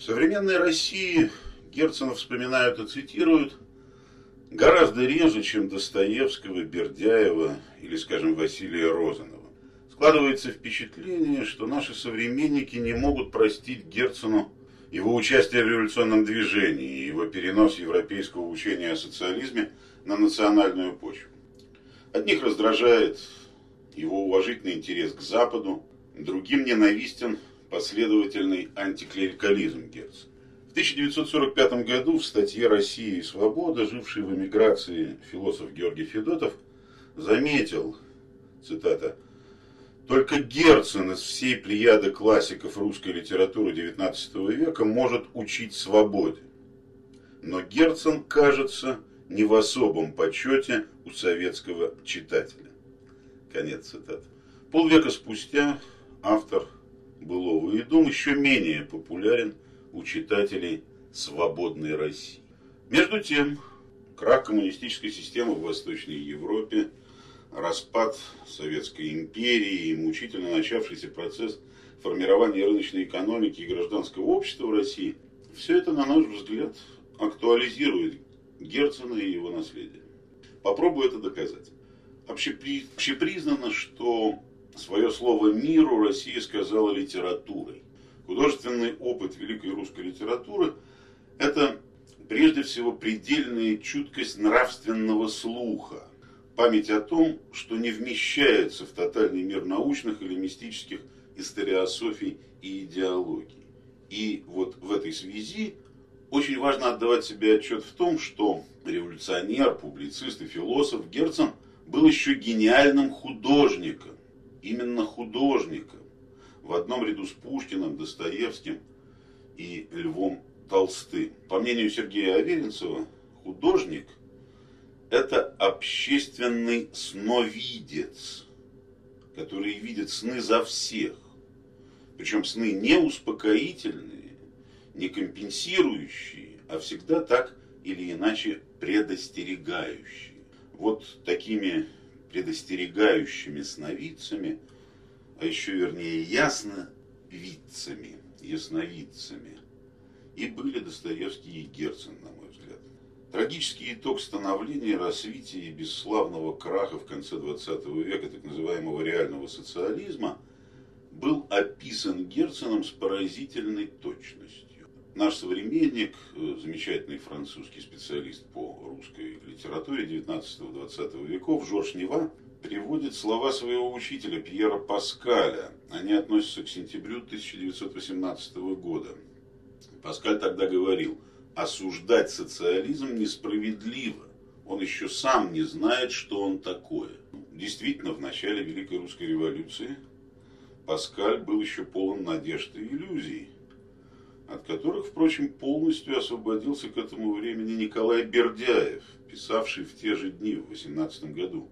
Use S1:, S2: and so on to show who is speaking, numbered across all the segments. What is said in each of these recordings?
S1: В современной России Герцена вспоминают и цитируют гораздо реже, чем Достоевского, Бердяева или, скажем, Василия Розанова. Складывается впечатление, что наши современники не могут простить Герцену его участие в революционном движении и его перенос европейского учения о социализме на национальную почву. Одних раздражает его уважительный интерес к Западу, другим ненавистен последовательный антиклерикализм Герцена. В 1945 году в статье «Россия и свобода», живший в эмиграции философ Георгий Федотов, заметил, цитата, только Герцен из всей плеяды классиков русской литературы XIX века может учить свободе. Но Герцен, кажется, не в особом почете у советского читателя. Конец цитаты. Полвека спустя автор «Былого и дом» еще менее популярен у читателей «Свободной России». Между тем, крах коммунистической системы в Восточной Европе – распад Советской империи и мучительно начавшийся процесс формирования рыночной экономики и гражданского общества в России, все это, на наш взгляд, актуализирует Герцена и его наследие. Попробую это доказать. Общепри... Общепризнано, что свое слово миру Россия сказала литературой. Художественный опыт великой русской литературы – это прежде всего предельная чуткость нравственного слуха, память о том, что не вмещается в тотальный мир научных или мистических историософий и идеологий. И вот в этой связи очень важно отдавать себе отчет в том, что революционер, публицист и философ Герцен был еще гениальным художником. Именно художником. В одном ряду с Пушкиным, Достоевским и Львом Толстым. По мнению Сергея Аверинцева, художник – это общественный сновидец, который видит сны за всех. Причем сны не успокоительные, не компенсирующие, а всегда так или иначе предостерегающие. Вот такими предостерегающими сновидцами, а еще вернее ясновидцами, ясновидцами, и были Достоевский и Герцен, на мой взгляд. Трагический итог становления, развития и бесславного краха в конце 20 века так называемого реального социализма был описан Герценом с поразительной точностью. Наш современник, э, замечательный французский специалист по русской литературе 19-20 веков, Жорж Нева, приводит слова своего учителя Пьера Паскаля. Они относятся к сентябрю 1918 года. Паскаль тогда говорил – осуждать социализм несправедливо. Он еще сам не знает, что он такое. Действительно, в начале Великой Русской революции Паскаль был еще полон надежд и иллюзий, от которых, впрочем, полностью освободился к этому времени Николай Бердяев, писавший в те же дни, в 18 году.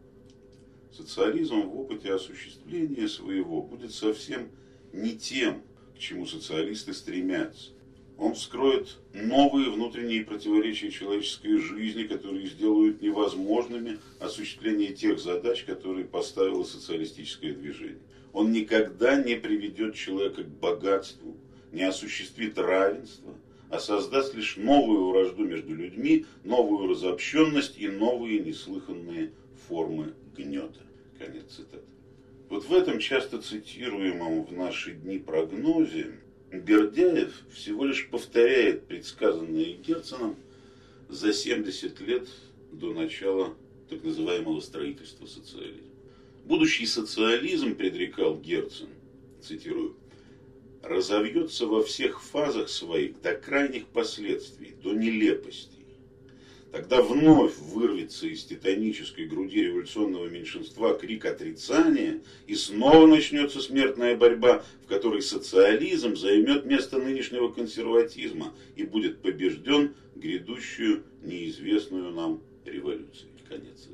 S1: Социализм в опыте осуществления своего будет совсем не тем, к чему социалисты стремятся. Он вскроет новые внутренние противоречия человеческой жизни, которые сделают невозможными осуществление тех задач, которые поставило социалистическое движение. Он никогда не приведет человека к богатству, не осуществит равенство, а создаст лишь новую вражду между людьми, новую разобщенность и новые неслыханные формы гнета. Конец цитаты. Вот в этом часто цитируемом в наши дни прогнозе Бердяев всего лишь повторяет предсказанное Герценом за 70 лет до начала так называемого строительства социализма. Будущий социализм, предрекал Герцен, цитирую, разовьется во всех фазах своих до крайних последствий, до нелепости Тогда вновь вырвется из титанической груди революционного меньшинства крик отрицания, и снова начнется смертная борьба, в которой социализм займет место нынешнего консерватизма и будет побежден грядущую неизвестную нам революцию. Конец.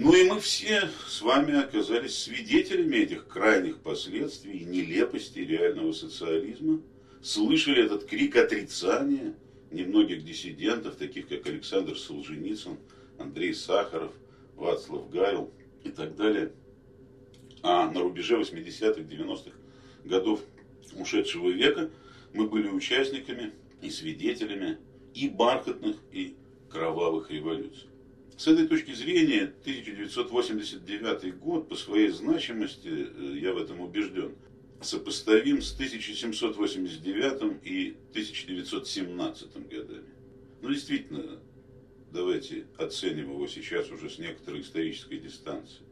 S1: Ну и мы все с вами оказались свидетелями этих крайних последствий и нелепости реального социализма, слышали этот крик отрицания – немногих диссидентов, таких как Александр Солженицын, Андрей Сахаров, Вацлав Гавел и так далее. А на рубеже 80-х, 90-х годов ушедшего века мы были участниками и свидетелями и бархатных, и кровавых революций. С этой точки зрения 1989 год по своей значимости, э, я в этом убежден, сопоставим с 1789 и 1917 годами. Ну, действительно, давайте оценим его сейчас уже с некоторой исторической дистанции.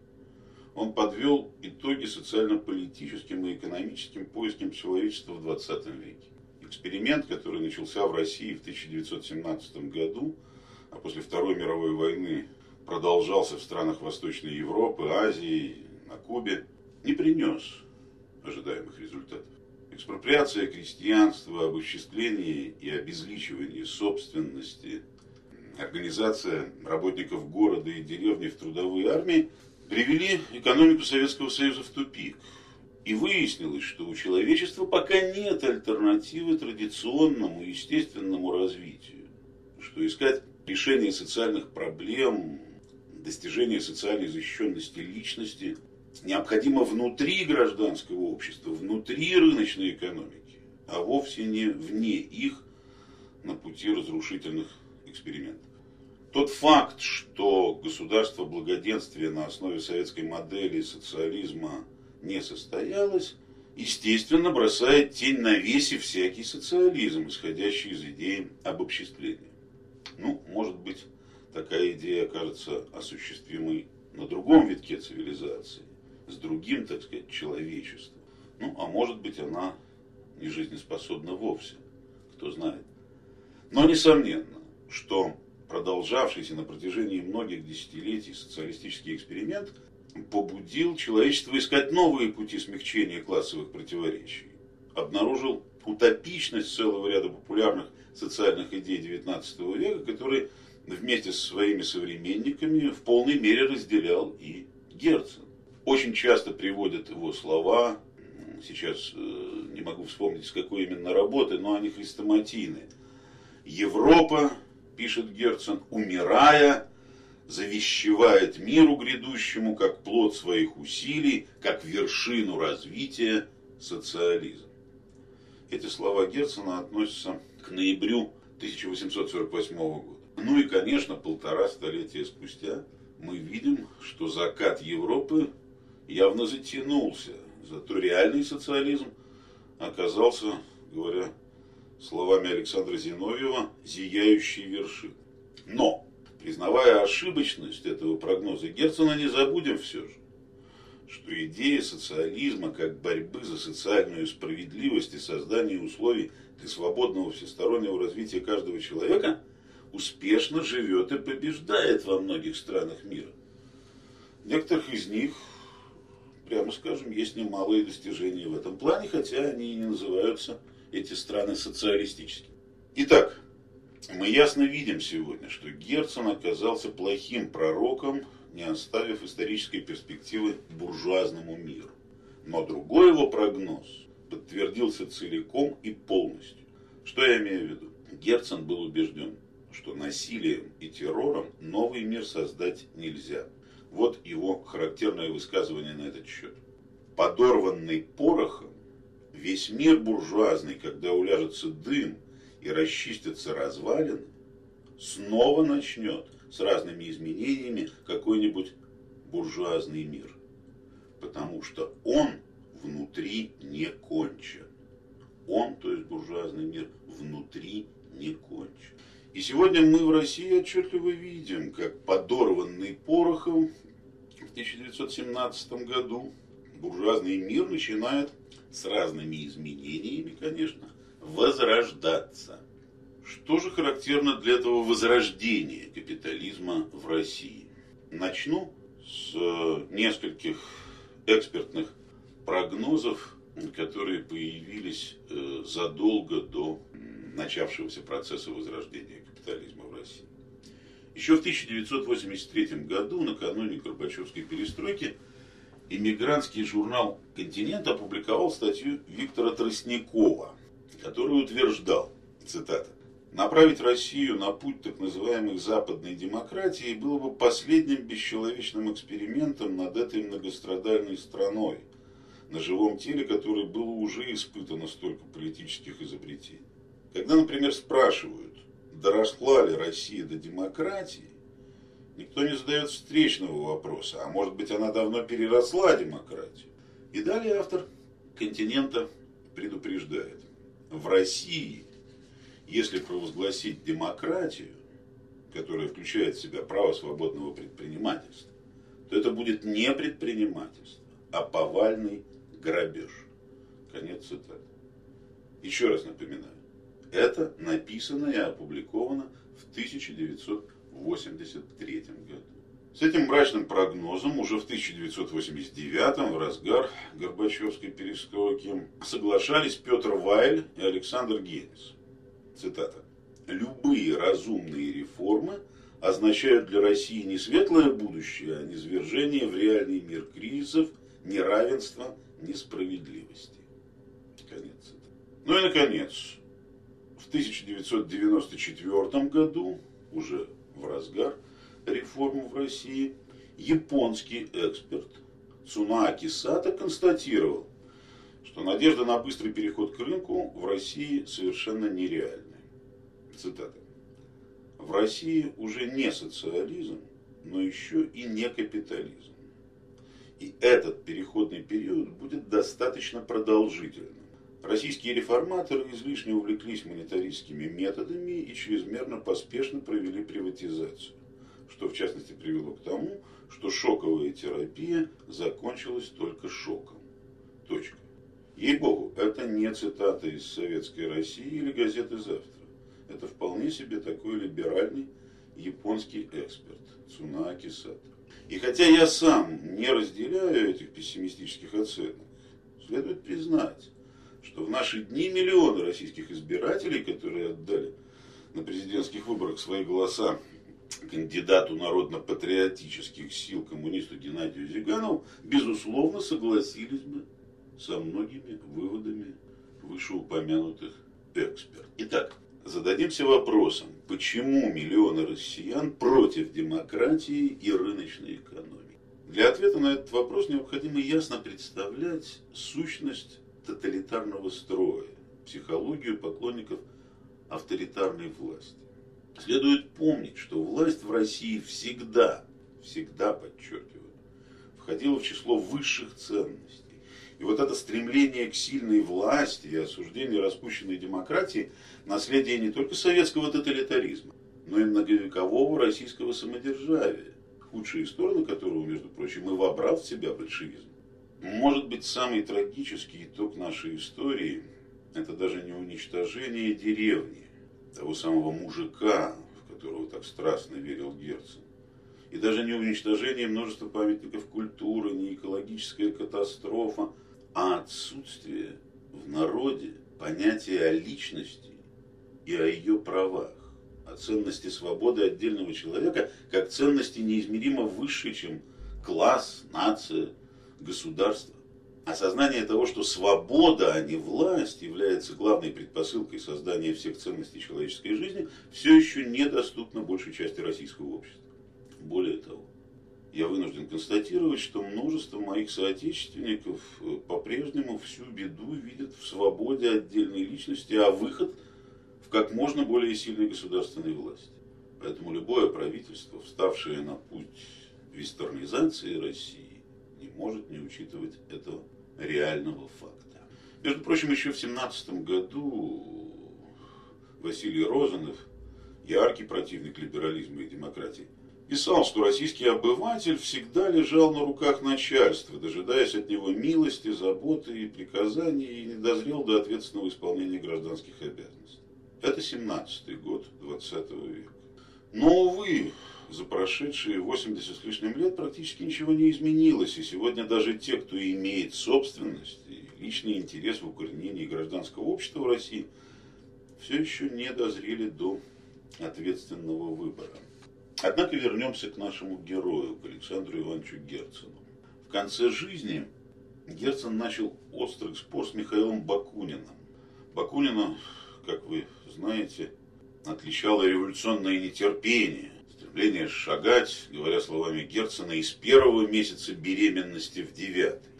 S1: Он подвел итоги социально-политическим и экономическим поискам человечества в 20 веке. Эксперимент, который начался в России в 1917 году, а после Второй мировой войны продолжался в странах Восточной Европы, Азии, на Кубе, не принес ожидаемых результатов. Экспроприация крестьянства, обобществление и обезличивание собственности, организация работников города и деревни в трудовые армии привели экономику Советского Союза в тупик. И выяснилось, что у человечества пока нет альтернативы традиционному естественному развитию. Что искать решение социальных проблем, достижение социальной защищенности личности необходимо внутри гражданского общества, внутри рыночной экономики, а вовсе не вне их на пути разрушительных экспериментов. Тот факт, что государство благоденствия на основе советской модели социализма не состоялось, естественно, бросает тень на весе всякий социализм, исходящий из идеи обобществления. Ну, может быть, такая идея окажется осуществимой на другом витке цивилизации, с другим, так сказать, человечеством. Ну, а может быть, она не жизнеспособна вовсе, кто знает. Но несомненно, что продолжавшийся на протяжении многих десятилетий социалистический эксперимент побудил человечество искать новые пути смягчения классовых противоречий. Обнаружил утопичность целого ряда популярных социальных идей XIX века, которые вместе со своими современниками в полной мере разделял и Герцен. Очень часто приводят его слова, сейчас э, не могу вспомнить, с какой именно работы, но они хрестоматийны. Европа, пишет Герцен, умирая, завещевает миру грядущему как плод своих усилий, как вершину развития социализм. Эти слова Герцена относятся к ноябрю 1848 года. Ну и, конечно, полтора столетия спустя мы видим, что закат Европы явно затянулся. Зато реальный социализм оказался, говоря словами Александра Зиновьева, зияющей вершины. Но, признавая ошибочность этого прогноза Герцена, не забудем все же, что идея социализма как борьбы за социальную справедливость и создание условий для свободного всестороннего развития каждого человека успешно живет и побеждает во многих странах мира. В некоторых из них, прямо скажем, есть немалые достижения в этом плане, хотя они и не называются эти страны социалистическими. Итак, мы ясно видим сегодня, что Герцен оказался плохим пророком не оставив исторической перспективы буржуазному миру. Но другой его прогноз подтвердился целиком и полностью. Что я имею в виду? Герцен был убежден, что насилием и террором новый мир создать нельзя. Вот его характерное высказывание на этот счет. Подорванный порохом, весь мир буржуазный, когда уляжется дым и расчистятся развалины, снова начнет с разными изменениями какой-нибудь буржуазный мир. Потому что он внутри не кончен. Он, то есть буржуазный мир, внутри не кончен. И сегодня мы в России отчетливо видим, как подорванный порохом в 1917 году буржуазный мир начинает с разными изменениями, конечно, возрождаться. Что же характерно для этого возрождения капитализма в России? Начну с э, нескольких экспертных прогнозов, которые появились э, задолго до начавшегося процесса возрождения капитализма в России. Еще в 1983 году, накануне Горбачевской перестройки, иммигрантский журнал «Континент» опубликовал статью Виктора Тростникова, который утверждал, цитата, Направить Россию на путь так называемой западной демократии было бы последним бесчеловечным экспериментом над этой многострадальной страной, на живом теле которой было уже испытано столько политических изобретений. Когда, например, спрашивают, доросла ли Россия до демократии, никто не задает встречного вопроса, а может быть она давно переросла демократию. И далее автор континента предупреждает. В России, если провозгласить демократию, которая включает в себя право свободного предпринимательства, то это будет не предпринимательство, а повальный грабеж. Конец цитаты. Еще раз напоминаю, это написано и опубликовано в 1983 году. С этим мрачным прогнозом уже в 1989 в разгар Горбачевской перестройки соглашались Петр Вайль и Александр Генис. Цитата. «Любые разумные реформы означают для России не светлое будущее, а низвержение в реальный мир кризисов, неравенства, несправедливости». Конец цитаты. Ну и, наконец, в 1994 году, уже в разгар, реформ в России, японский эксперт Цунааки Сата констатировал, что надежда на быстрый переход к рынку в России совершенно нереальна. Цитата. В России уже не социализм, но еще и не капитализм. И этот переходный период будет достаточно продолжительным. Российские реформаторы излишне увлеклись монетаристскими методами и чрезмерно поспешно провели приватизацию что в частности привело к тому, что шоковая терапия закончилась только шоком. Точка. Ей-богу, это не цитата из «Советской России» или газеты «Завтра». Это вполне себе такой либеральный японский эксперт Цунааки Сато. И хотя я сам не разделяю этих пессимистических оценок, следует признать, что в наши дни миллионы российских избирателей, которые отдали на президентских выборах свои голоса кандидату народно-патриотических сил коммунисту Геннадию Зиганову, безусловно, согласились бы со многими выводами вышеупомянутых экспертов. Итак, зададимся вопросом, почему миллионы россиян против демократии и рыночной экономики? Для ответа на этот вопрос необходимо ясно представлять сущность тоталитарного строя, психологию поклонников авторитарной власти. Следует помнить, что власть в России всегда, всегда, подчеркиваю, входила в число высших ценностей. И вот это стремление к сильной власти и осуждение распущенной демократии – наследие не только советского тоталитаризма, но и многовекового российского самодержавия, худшие стороны которого, между прочим, и вобрал в себя большевизм. Может быть, самый трагический итог нашей истории – это даже не уничтожение деревни, того самого мужика, в которого так страстно верил Герцен. И даже не уничтожение множества памятников культуры, не экологическая катастрофа, а отсутствие в народе понятия о личности и о ее правах, о ценности свободы отдельного человека, как ценности неизмеримо выше, чем класс, нация, государство. Осознание того, что свобода, а не власть, является главной предпосылкой создания всех ценностей человеческой жизни, все еще недоступно большей части российского общества. Более того, я вынужден констатировать, что множество моих соотечественников э, по-прежнему всю беду видят в свободе отдельной личности, а выход в как можно более сильной государственной власти. Поэтому любое правительство, вставшее на путь вестернизации России, не может не учитывать этого реального факта. Между прочим, еще в 17 году Василий Розанов, яркий противник либерализма и демократии, писал, что российский обыватель всегда лежал на руках начальства, дожидаясь от него милости, заботы и приказаний, и не дозрел до ответственного исполнения гражданских обязанностей. Это 17 год 20 века. Но, увы, за прошедшие 80 с лишним лет практически ничего не изменилось. И сегодня даже те, кто имеет собственность и личный интерес в укоренении гражданского общества в России, все еще не дозрели до ответственного выбора. Однако вернемся к нашему герою, к Александру Ивановичу Герцену. В конце жизни Герцен начал острый спор с Михаилом Бакуниным. Бакунина, как вы знаете, отличало революционное нетерпение, стремление шагать, говоря словами Герцена, из первого месяца беременности в девятый.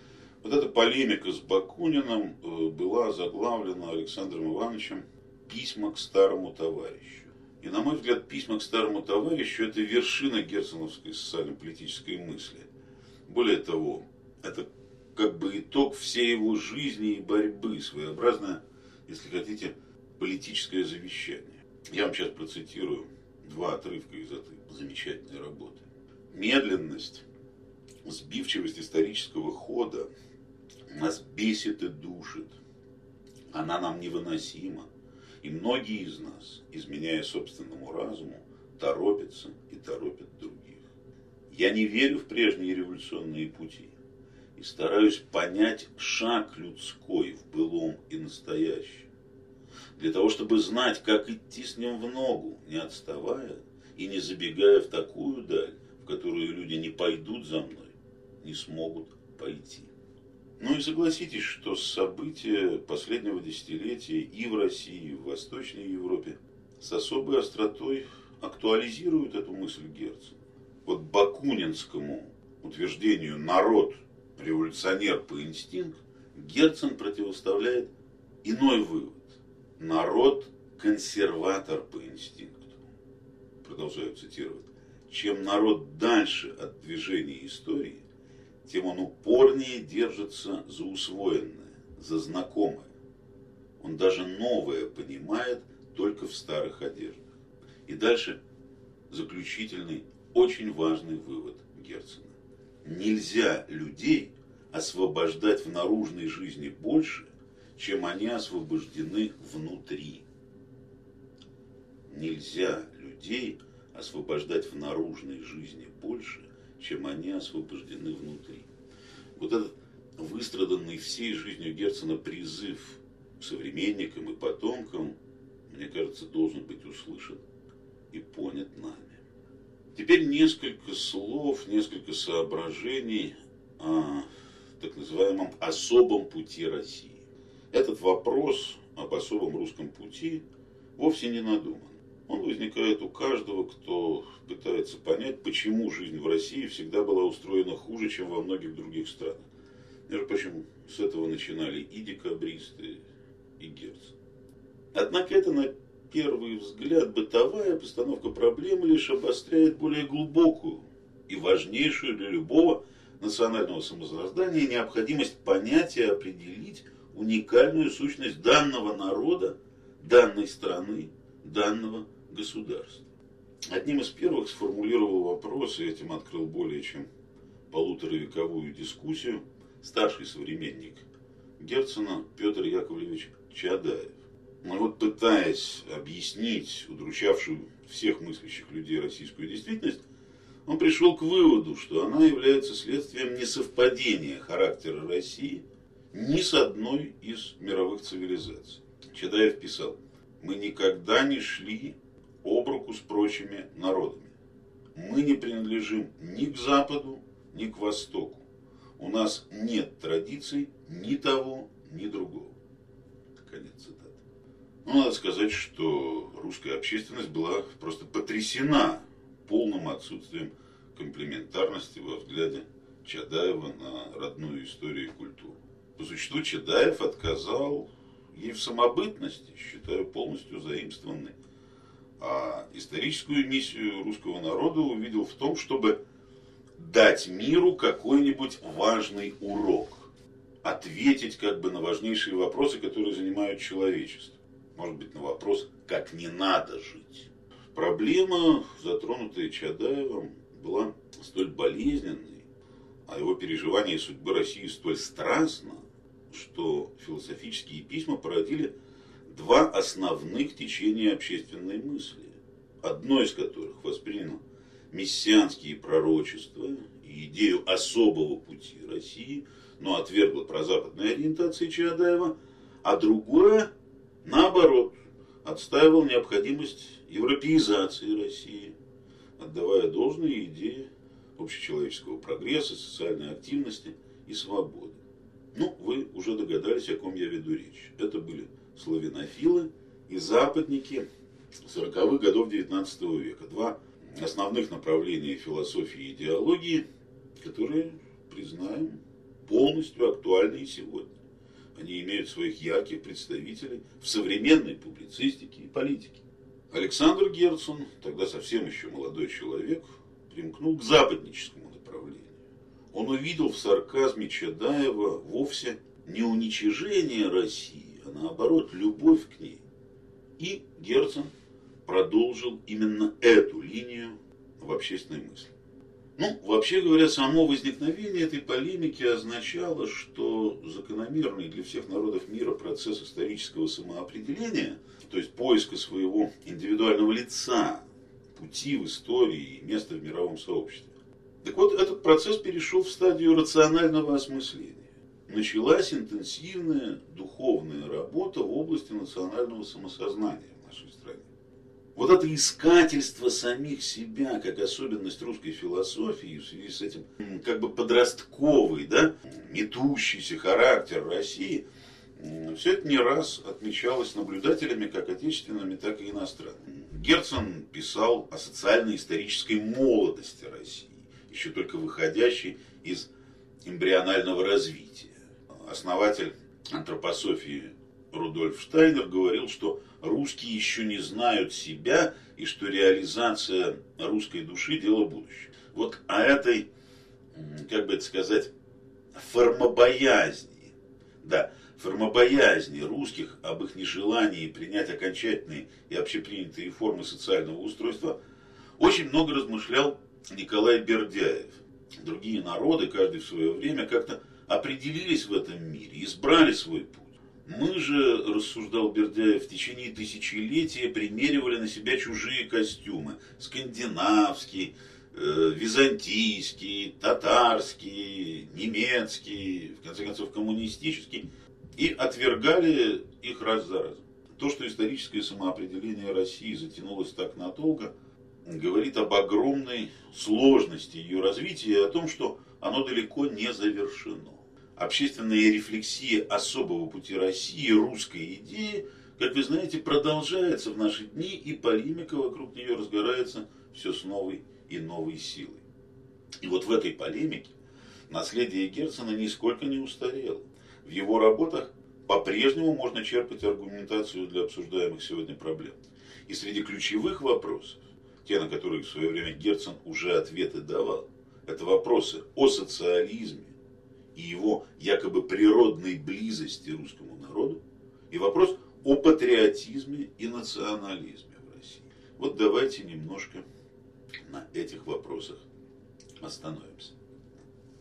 S1: Вот эта полемика с Бакуниным э, была заглавлена Александром Ивановичем письма к старому товарищу. И, на мой взгляд, письма к старому товарищу – это вершина герценовской социально-политической мысли. Более того, это как бы итог всей его жизни и борьбы, своеобразное, если хотите, политическое завещание. Я вам сейчас процитирую два отрывка из этой замечательной работы. Медленность, сбивчивость исторического хода нас бесит и душит. Она нам невыносима. И многие из нас, изменяя собственному разуму, торопятся и торопят других. Я не верю в прежние революционные пути и стараюсь понять шаг людской в былом и настоящем. Для того, чтобы знать, как идти с ним в ногу, не отставая и не забегая в такую даль, в которую люди не пойдут за мной, не смогут пойти. Ну и согласитесь, что события последнего десятилетия и в России, и в Восточной Европе с особой остротой актуализируют эту мысль Герцена. Вот Бакунинскому утверждению «народ – революционер по инстинкту» Герцен противоставляет иной вывод. Народ – консерватор по инстинкту. Продолжаю цитировать. Чем народ дальше от движения истории, тем он упорнее держится за усвоенное, за знакомое. Он даже новое понимает только в старых одеждах. И дальше заключительный, очень важный вывод Герцена. Нельзя людей освобождать в наружной жизни больше, чем они освобождены внутри. Нельзя людей освобождать в наружной жизни больше, чем они освобождены внутри. Вот этот выстраданный всей жизнью Герцена призыв современникам и потомкам, мне кажется, должен быть услышан и понят нами. Теперь несколько слов, несколько соображений о так называемом особом пути России. Этот вопрос об особом русском пути вовсе не надуман. Он возникает у каждого, кто пытается понять, почему жизнь в России всегда была устроена хуже, чем во многих других странах. Между прочим, с этого начинали и декабристы, и Герц. Однако это на первый взгляд бытовая постановка проблемы лишь обостряет более глубокую и важнейшую для любого национального самосоздания необходимость понять и определить уникальную сущность данного народа, данной страны, данного государства. Одним из первых сформулировал вопрос, и этим открыл более чем полуторавековую дискуссию, старший современник Герцена Петр Яковлевич Чадаев. Но вот пытаясь объяснить удручавшую всех мыслящих людей российскую действительность, он пришел к выводу, что она является следствием несовпадения характера России ни с одной из мировых цивилизаций. Чадаев писал, мы никогда не шли об руку с прочими народами. Мы не принадлежим ни к Западу, ни к Востоку. У нас нет традиций ни того, ни другого. Конец цитаты. Ну, надо сказать, что русская общественность была просто потрясена полным отсутствием комплементарности во взгляде Чадаева на родную историю и культуру. По существу Чадаев отказал ей в самобытности, считаю полностью заимствованной а историческую миссию русского народа увидел в том, чтобы дать миру какой-нибудь важный урок, ответить как бы на важнейшие вопросы, которые занимают человечество. Может быть, на вопрос, как не надо жить. Проблема, затронутая Чадаевым, была столь болезненной, а его переживание судьбы России столь страстно, что философические письма породили два основных течения общественной мысли, одно из которых восприняло мессианские пророчества и идею особого пути России, но отвергло прозападные ориентации Чаадаева, а другое, наоборот, отстаивал необходимость европеизации России, отдавая должные идеи общечеловеческого прогресса, социальной активности и свободы. Ну, вы уже догадались, о ком я веду речь. Это были славянофилы и западники 40-х годов XIX века. Два основных направления философии и идеологии, которые, признаем, полностью актуальны и сегодня. они имеют своих ярких представителей в современной публицистике и политике. Александр Герцен, тогда совсем еще молодой человек, примкнул к западническому. Он увидел в сарказме Чадаева вовсе не уничижение России, а наоборот любовь к ней. И Герцен продолжил именно эту линию в общественной мысли. Ну, вообще говоря, само возникновение этой полемики означало, что закономерный для всех народов мира процесс исторического самоопределения, то есть поиска своего индивидуального лица, пути в истории и места в мировом сообществе. Так вот, этот процесс перешел в стадию рационального осмысления. Началась интенсивная духовная работа в области национального самосознания в нашей стране. Вот это искательство самих себя, как особенность русской философии, в связи с этим как бы подростковый, да, метущийся характер России, все это не раз отмечалось наблюдателями как отечественными, так и иностранными. Герцен писал о социально-исторической молодости России, еще только выходящей из эмбрионального развития. Основатель антропософии Рудольф Штайнер говорил, что русские еще не знают себя и что реализация русской души – дело будущего. Вот о этой, как бы это сказать, формобоязни, да, формобоязни русских, об их нежелании принять окончательные и общепринятые формы социального устройства, очень много размышлял Николай Бердяев. Другие народы, каждый в свое время, как-то определились в этом мире, избрали свой путь. Мы же, рассуждал Бердяев, в течение тысячелетия примеривали на себя чужие костюмы. Скандинавский, э, византийский, татарский, немецкий, в конце концов коммунистический. И отвергали их раз за разом. То, что историческое самоопределение России затянулось так надолго, говорит об огромной сложности ее развития и о том, что оно далеко не завершено общественная рефлексия особого пути России, русской идеи, как вы знаете, продолжается в наши дни, и полемика вокруг нее разгорается все с новой и новой силой. И вот в этой полемике наследие Герцена нисколько не устарело. В его работах по-прежнему можно черпать аргументацию для обсуждаемых сегодня проблем. И среди ключевых вопросов, те, на которые в свое время Герцен уже ответы давал, это вопросы о социализме, и его якобы природной близости русскому народу, и вопрос о патриотизме и национализме в России. Вот давайте немножко на этих вопросах остановимся.